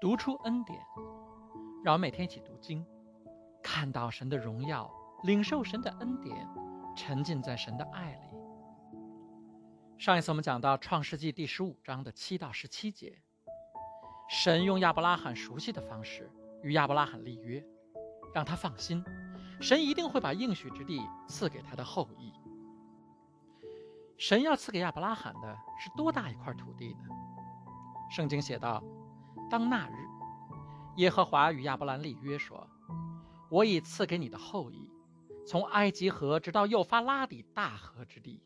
读出恩典，让我们每天一起读经，看到神的荣耀，领受神的恩典，沉浸在神的爱里。上一次我们讲到创世纪第十五章的七到十七节，神用亚伯拉罕熟悉的方式与亚伯拉罕立约，让他放心，神一定会把应许之地赐给他的后裔。神要赐给亚伯拉罕的是多大一块土地呢？圣经写道：“当那日，耶和华与亚伯兰立约说：‘我已赐给你的后裔，从埃及河直到幼发拉底大河之地，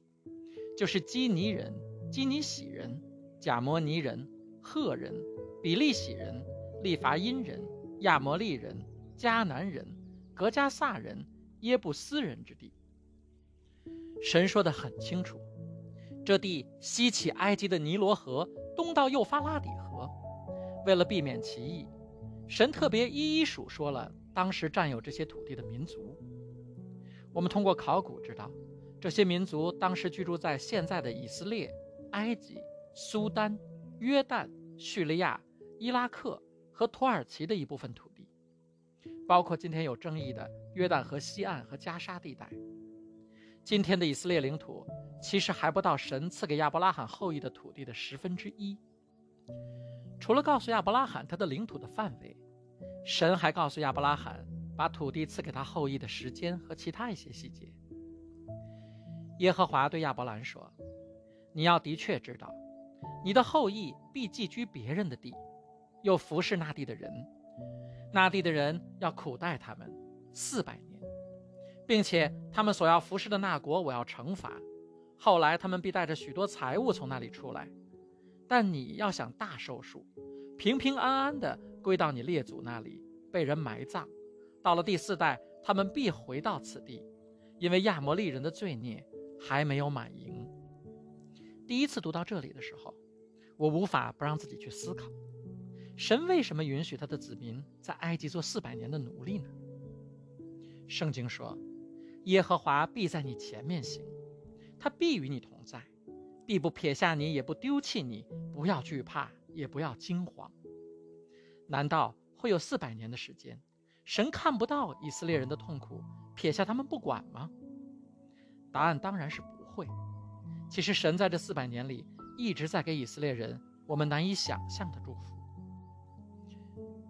就是基尼人、基尼喜人、贾摩尼人、赫人、比利喜人、利伐因人、亚摩利人、迦南人、格加萨人、耶布斯人之地。’神说的很清楚。”这地西起埃及的尼罗河，东到幼发拉底。为了避免歧义，神特别一一数说了当时占有这些土地的民族。我们通过考古知道，这些民族当时居住在现在的以色列、埃及、苏丹、约旦、叙利亚、伊拉克和土耳其的一部分土地，包括今天有争议的约旦河西岸和加沙地带。今天的以色列领土。其实还不到神赐给亚伯拉罕后裔的土地的十分之一。除了告诉亚伯拉罕他的领土的范围，神还告诉亚伯拉罕把土地赐给他后裔的时间和其他一些细节。耶和华对亚伯兰说：“你要的确知道，你的后裔必寄居别人的地，又服侍那地的人，那地的人要苦待他们四百年，并且他们所要服侍的那国，我要惩罚。”后来他们必带着许多财物从那里出来，但你要想大寿数，平平安安的归到你列祖那里，被人埋葬。到了第四代，他们必回到此地，因为亚摩利人的罪孽还没有满盈。第一次读到这里的时候，我无法不让自己去思考：神为什么允许他的子民在埃及做四百年的奴隶呢？圣经说，耶和华必在你前面行。他必与你同在，必不撇下你，也不丢弃你。不要惧怕，也不要惊慌。难道会有四百年的时间，神看不到以色列人的痛苦，撇下他们不管吗？答案当然是不会。其实，神在这四百年里一直在给以色列人我们难以想象的祝福。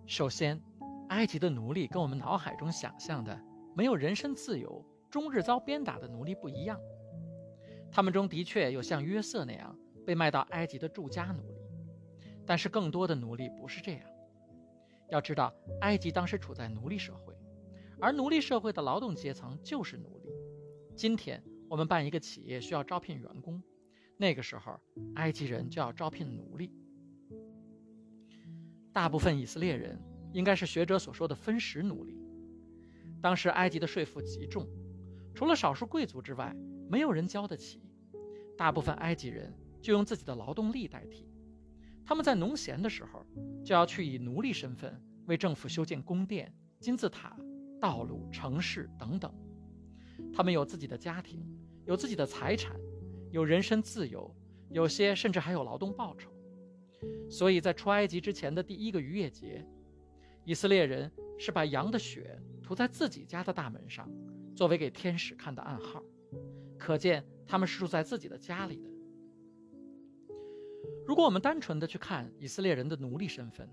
首先，埃及的奴隶跟我们脑海中想象的没有人身自由、终日遭鞭打的奴隶不一样。他们中的确有像约瑟那样被卖到埃及的住家奴隶，但是更多的奴隶不是这样。要知道，埃及当时处在奴隶社会，而奴隶社会的劳动阶层就是奴隶。今天我们办一个企业需要招聘员工，那个时候埃及人就要招聘奴隶。大部分以色列人应该是学者所说的分食奴隶。当时埃及的税负极重，除了少数贵族之外。没有人交得起，大部分埃及人就用自己的劳动力代替。他们在农闲的时候，就要去以奴隶身份为政府修建宫殿、金字塔、道路、城市等等。他们有自己的家庭，有自己的财产，有人身自由，有些甚至还有劳动报酬。所以在出埃及之前的第一个逾越节，以色列人是把羊的血涂在自己家的大门上，作为给天使看的暗号。可见他们是住在自己的家里的。如果我们单纯的去看以色列人的奴隶身份，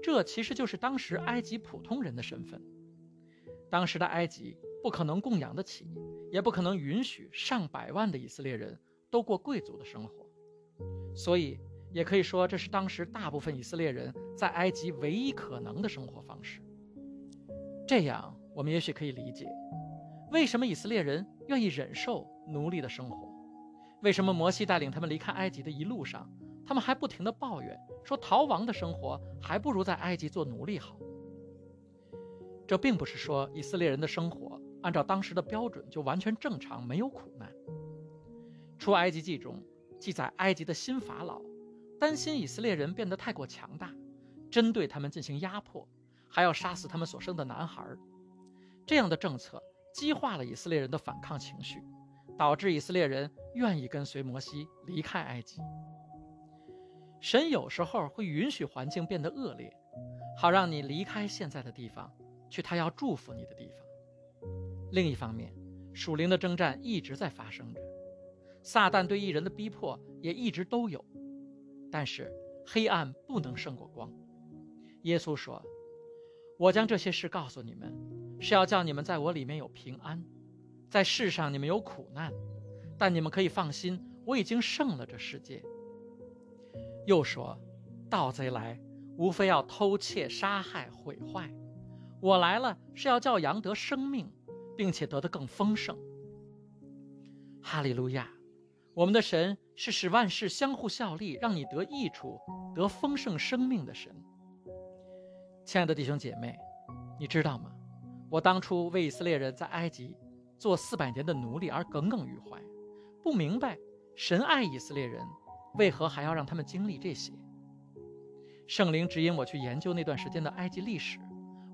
这其实就是当时埃及普通人的身份。当时的埃及不可能供养得起，也不可能允许上百万的以色列人都过贵族的生活，所以也可以说这是当时大部分以色列人在埃及唯一可能的生活方式。这样，我们也许可以理解。为什么以色列人愿意忍受奴隶的生活？为什么摩西带领他们离开埃及的一路上，他们还不停地抱怨说逃亡的生活还不如在埃及做奴隶好？这并不是说以色列人的生活按照当时的标准就完全正常，没有苦难。出埃及记中记载，埃及的新法老担心以色列人变得太过强大，针对他们进行压迫，还要杀死他们所生的男孩。这样的政策。激化了以色列人的反抗情绪，导致以色列人愿意跟随摩西离开埃及。神有时候会允许环境变得恶劣，好让你离开现在的地方，去他要祝福你的地方。另一方面，属灵的征战一直在发生着，撒旦对艺人的逼迫也一直都有，但是黑暗不能胜过光。耶稣说：“我将这些事告诉你们，是要叫你们在我里面有平安，在世上你们有苦难，但你们可以放心，我已经胜了这世界。”又说：“盗贼来，无非要偷窃、杀害、毁坏，我来了是要叫羊得生命。”并且得的更丰盛。哈利路亚！我们的神是使万事相互效力，让你得益处、得丰盛生命的神。亲爱的弟兄姐妹，你知道吗？我当初为以色列人在埃及做四百年的奴隶而耿耿于怀，不明白神爱以色列人，为何还要让他们经历这些。圣灵指引我去研究那段时间的埃及历史，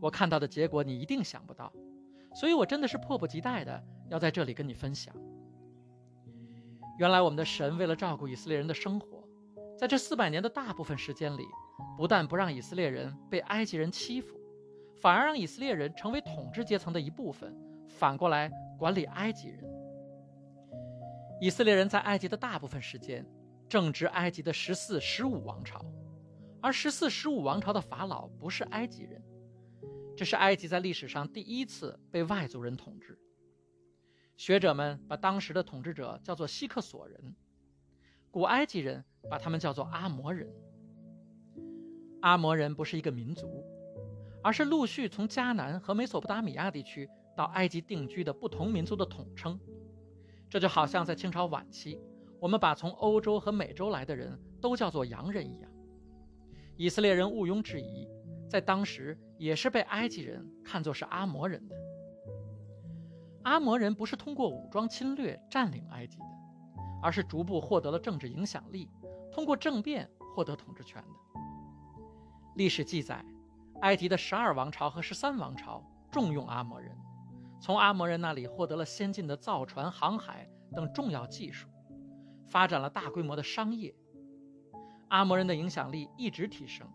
我看到的结果你一定想不到。所以，我真的是迫不及待的要在这里跟你分享。原来，我们的神为了照顾以色列人的生活，在这四百年的大部分时间里，不但不让以色列人被埃及人欺负，反而让以色列人成为统治阶层的一部分，反过来管理埃及人。以色列人在埃及的大部分时间正值埃及的十四、十五王朝，而十四、十五王朝的法老不是埃及人。这是埃及在历史上第一次被外族人统治。学者们把当时的统治者叫做希克索人，古埃及人把他们叫做阿摩人。阿摩人不是一个民族，而是陆续从迦南和美索不达米亚地区到埃及定居的不同民族的统称。这就好像在清朝晚期，我们把从欧洲和美洲来的人都叫做洋人一样。以色列人毋庸置疑。在当时也是被埃及人看作是阿摩人的。阿摩人不是通过武装侵略占领埃及的，而是逐步获得了政治影响力，通过政变获得统治权的。历史记载，埃及的十二王朝和十三王朝重用阿摩人，从阿摩人那里获得了先进的造船、航海等重要技术，发展了大规模的商业。阿摩人的影响力一直提升。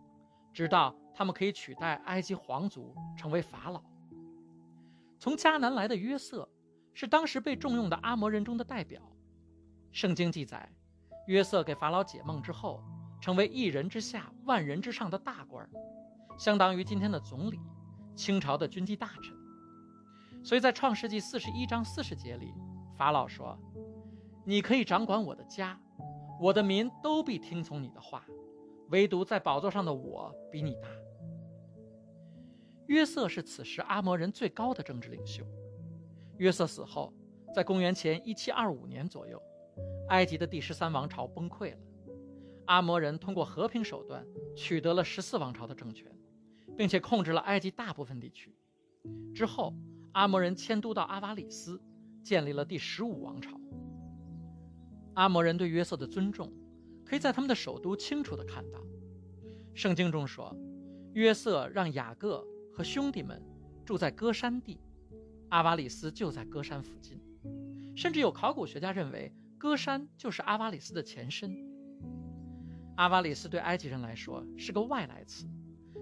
直到他们可以取代埃及皇族成为法老。从迦南来的约瑟是当时被重用的阿摩人中的代表。圣经记载，约瑟给法老解梦之后，成为一人之下万人之上的大官，相当于今天的总理，清朝的军机大臣。所以在创世纪四十一章四十节里，法老说：“你可以掌管我的家，我的民都必听从你的话。”唯独在宝座上的我比你大。约瑟是此时阿摩人最高的政治领袖。约瑟死后，在公元前1725年左右，埃及的第十三王朝崩溃了。阿摩人通过和平手段取得了十四王朝的政权，并且控制了埃及大部分地区。之后，阿摩人迁都到阿瓦里斯，建立了第十五王朝。阿摩人对约瑟的尊重。可以在他们的首都清楚地看到，圣经中说，约瑟让雅各和兄弟们住在歌山地，阿瓦里斯就在歌山附近，甚至有考古学家认为歌山就是阿瓦里斯的前身。阿瓦里斯对埃及人来说是个外来词，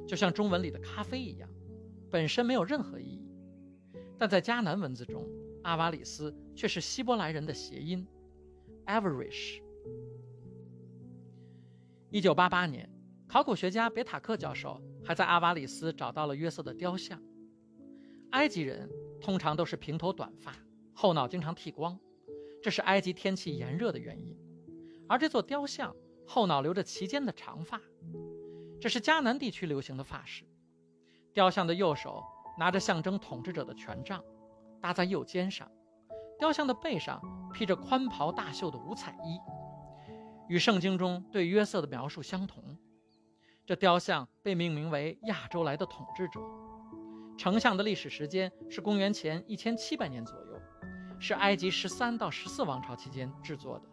就像中文里的咖啡一样，本身没有任何意义，但在迦南文字中，阿瓦里斯却是希伯来人的谐音，Avarish。一九八八年，考古学家别塔克教授还在阿瓦里斯找到了约瑟的雕像。埃及人通常都是平头短发，后脑经常剃光，这是埃及天气炎热的原因。而这座雕像后脑留着齐肩的长发，这是迦南地区流行的发饰。雕像的右手拿着象征统治者的权杖，搭在右肩上。雕像的背上披着宽袍大袖的五彩衣。与圣经中对约瑟的描述相同，这雕像被命名为亚洲来的统治者。成像的历史时间是公元前一千七百年左右，是埃及十三到十四王朝期间制作的。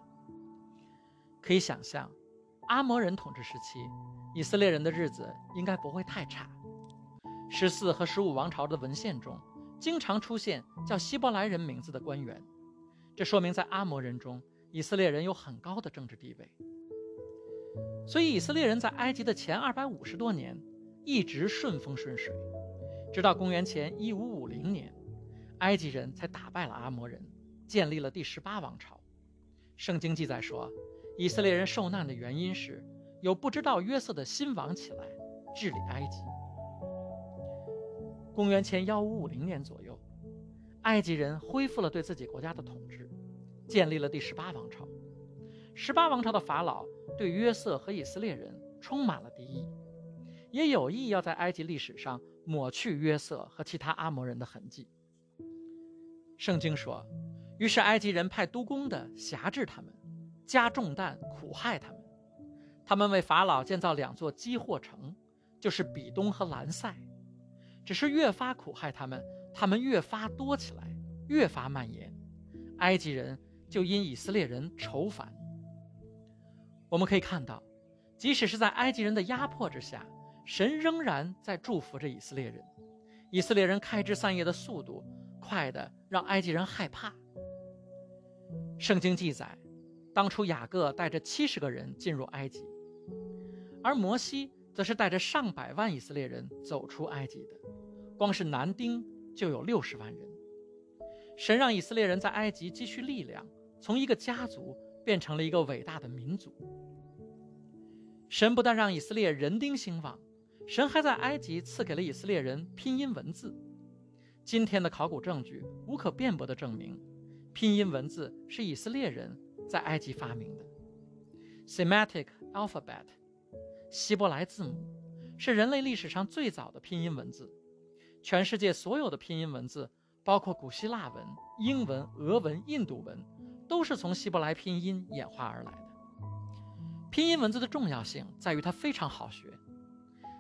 可以想象，阿摩人统治时期，以色列人的日子应该不会太差。十四和十五王朝的文献中，经常出现叫希伯来人名字的官员，这说明在阿摩人中。以色列人有很高的政治地位。所以以色列人在埃及的前二百五十多年一直顺风顺水，直到公元前一五五零年，埃及人才打败了阿摩人，建立了第十八王朝。圣经记载说，以色列人受难的原因是有不知道约瑟的新王起来治理埃及。公元前幺五五零年左右，埃及人恢复了对自己国家的统治，建立了第十八王朝。十八王朝的法老对约瑟和以色列人充满了敌意，也有意要在埃及历史上抹去约瑟和其他阿摩人的痕迹。圣经说，于是埃及人派督工的辖制他们，加重担苦害他们。他们为法老建造两座积货城，就是比东和兰塞。只是越发苦害他们，他们越发多起来，越发蔓延。埃及人就因以色列人愁烦。我们可以看到，即使是在埃及人的压迫之下，神仍然在祝福着以色列人。以色列人开枝散叶的速度快的让埃及人害怕。圣经记载，当初雅各带着七十个人进入埃及，而摩西则是带着上百万以色列人走出埃及的。光是男丁就有六十万人。神让以色列人在埃及积蓄力量，从一个家族变成了一个伟大的民族。神不但让以色列人丁兴旺，神还在埃及赐给了以色列人拼音文字。今天的考古证据无可辩驳地证明，拼音文字是以色列人在埃及发明的。Semitic alphabet，希伯来字母，是人类历史上最早的拼音文字。全世界所有的拼音文字，包括古希腊文、英文、俄文、印度文，都是从希伯来拼音演化而来的。拼音文字的重要性在于它非常好学。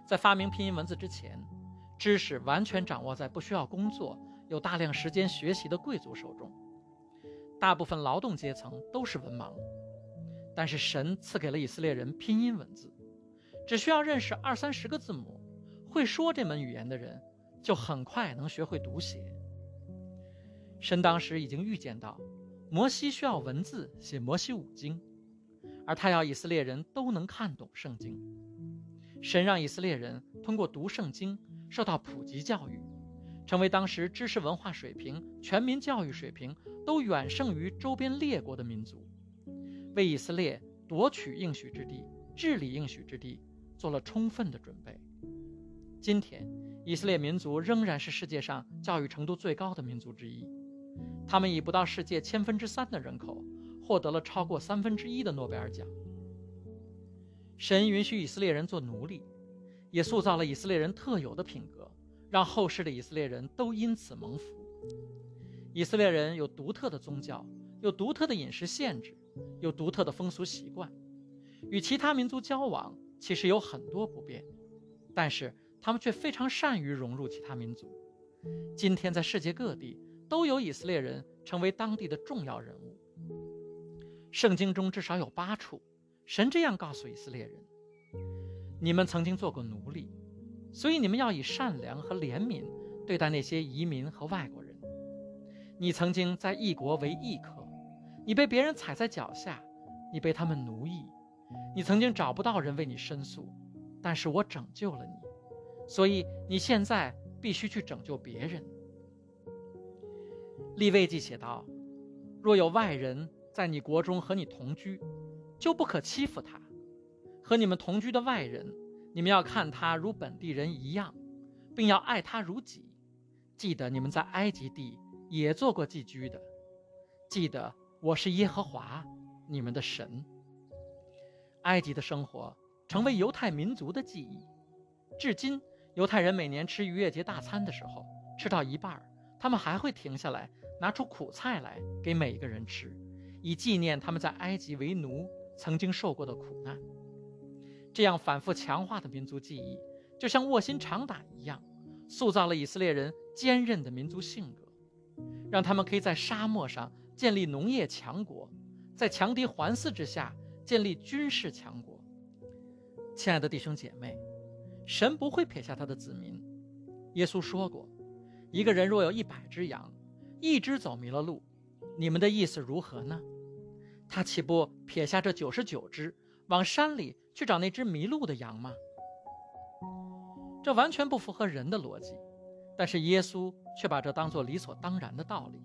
在发明拼音文字之前，知识完全掌握在不需要工作、有大量时间学习的贵族手中，大部分劳动阶层都是文盲。但是神赐给了以色列人拼音文字，只需要认识二三十个字母，会说这门语言的人。就很快能学会读写。神当时已经预见到，摩西需要文字写摩西五经，而他要以色列人都能看懂圣经。神让以色列人通过读圣经受到普及教育，成为当时知识文化水平、全民教育水平都远胜于周边列国的民族，为以色列夺取应许之地、治理应许之地做了充分的准备。今天，以色列民族仍然是世界上教育程度最高的民族之一。他们以不到世界千分之三的人口，获得了超过三分之一的诺贝尔奖。神允许以色列人做奴隶，也塑造了以色列人特有的品格，让后世的以色列人都因此蒙福。以色列人有独特的宗教，有独特的饮食限制，有独特的风俗习惯，与其他民族交往其实有很多不便，但是。他们却非常善于融入其他民族。今天，在世界各地都有以色列人成为当地的重要人物。圣经中至少有八处，神这样告诉以色列人：“你们曾经做过奴隶，所以你们要以善良和怜悯对待那些移民和外国人。你曾经在异国为异客，你被别人踩在脚下，你被他们奴役，你曾经找不到人为你申诉，但是我拯救了你。”所以你现在必须去拯救别人。立位记写道：“若有外人在你国中和你同居，就不可欺负他。和你们同居的外人，你们要看他如本地人一样，并要爱他如己。记得你们在埃及地也做过寄居的。记得我是耶和华，你们的神。埃及的生活成为犹太民族的记忆，至今。”犹太人每年吃逾越节大餐的时候，吃到一半，他们还会停下来，拿出苦菜来给每一个人吃，以纪念他们在埃及为奴曾经受过的苦难。这样反复强化的民族记忆，就像卧薪尝胆一样，塑造了以色列人坚韧的民族性格，让他们可以在沙漠上建立农业强国，在强敌环伺之下建立军事强国。亲爱的弟兄姐妹。神不会撇下他的子民。耶稣说过：“一个人若有一百只羊，一只走迷了路，你们的意思如何呢？他岂不撇下这九十九只，往山里去找那只迷路的羊吗？这完全不符合人的逻辑，但是耶稣却把这当作理所当然的道理，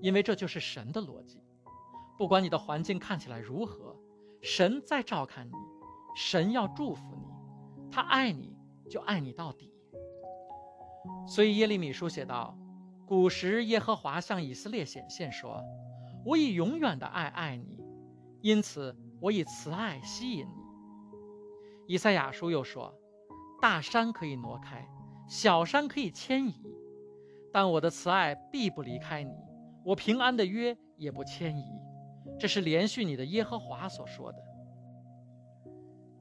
因为这就是神的逻辑。不管你的环境看起来如何，神在照看你，神要祝福你，他爱你就爱你到底。所以耶利米书写道：“古时耶和华向以色列显现说，我以永远的爱爱你，因此我以慈爱吸引你。”以赛亚书又说。大山可以挪开，小山可以迁移，但我的慈爱必不离开你，我平安的约也不迁移。这是连续你的耶和华所说的。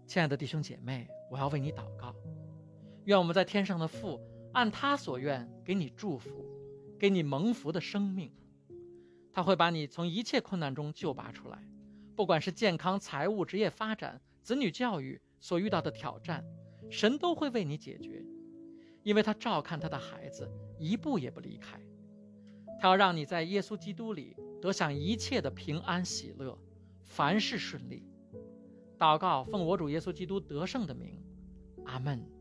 亲爱的弟兄姐妹，我要为你祷告，愿我们在天上的父按他所愿给你祝福，给你蒙福的生命。他会把你从一切困难中救拔出来，不管是健康、财务、职业发展、子女教育所遇到的挑战。神都会为你解决，因为他照看他的孩子，一步也不离开。他要让你在耶稣基督里得享一切的平安喜乐，凡事顺利。祷告，奉我主耶稣基督得胜的名，阿门。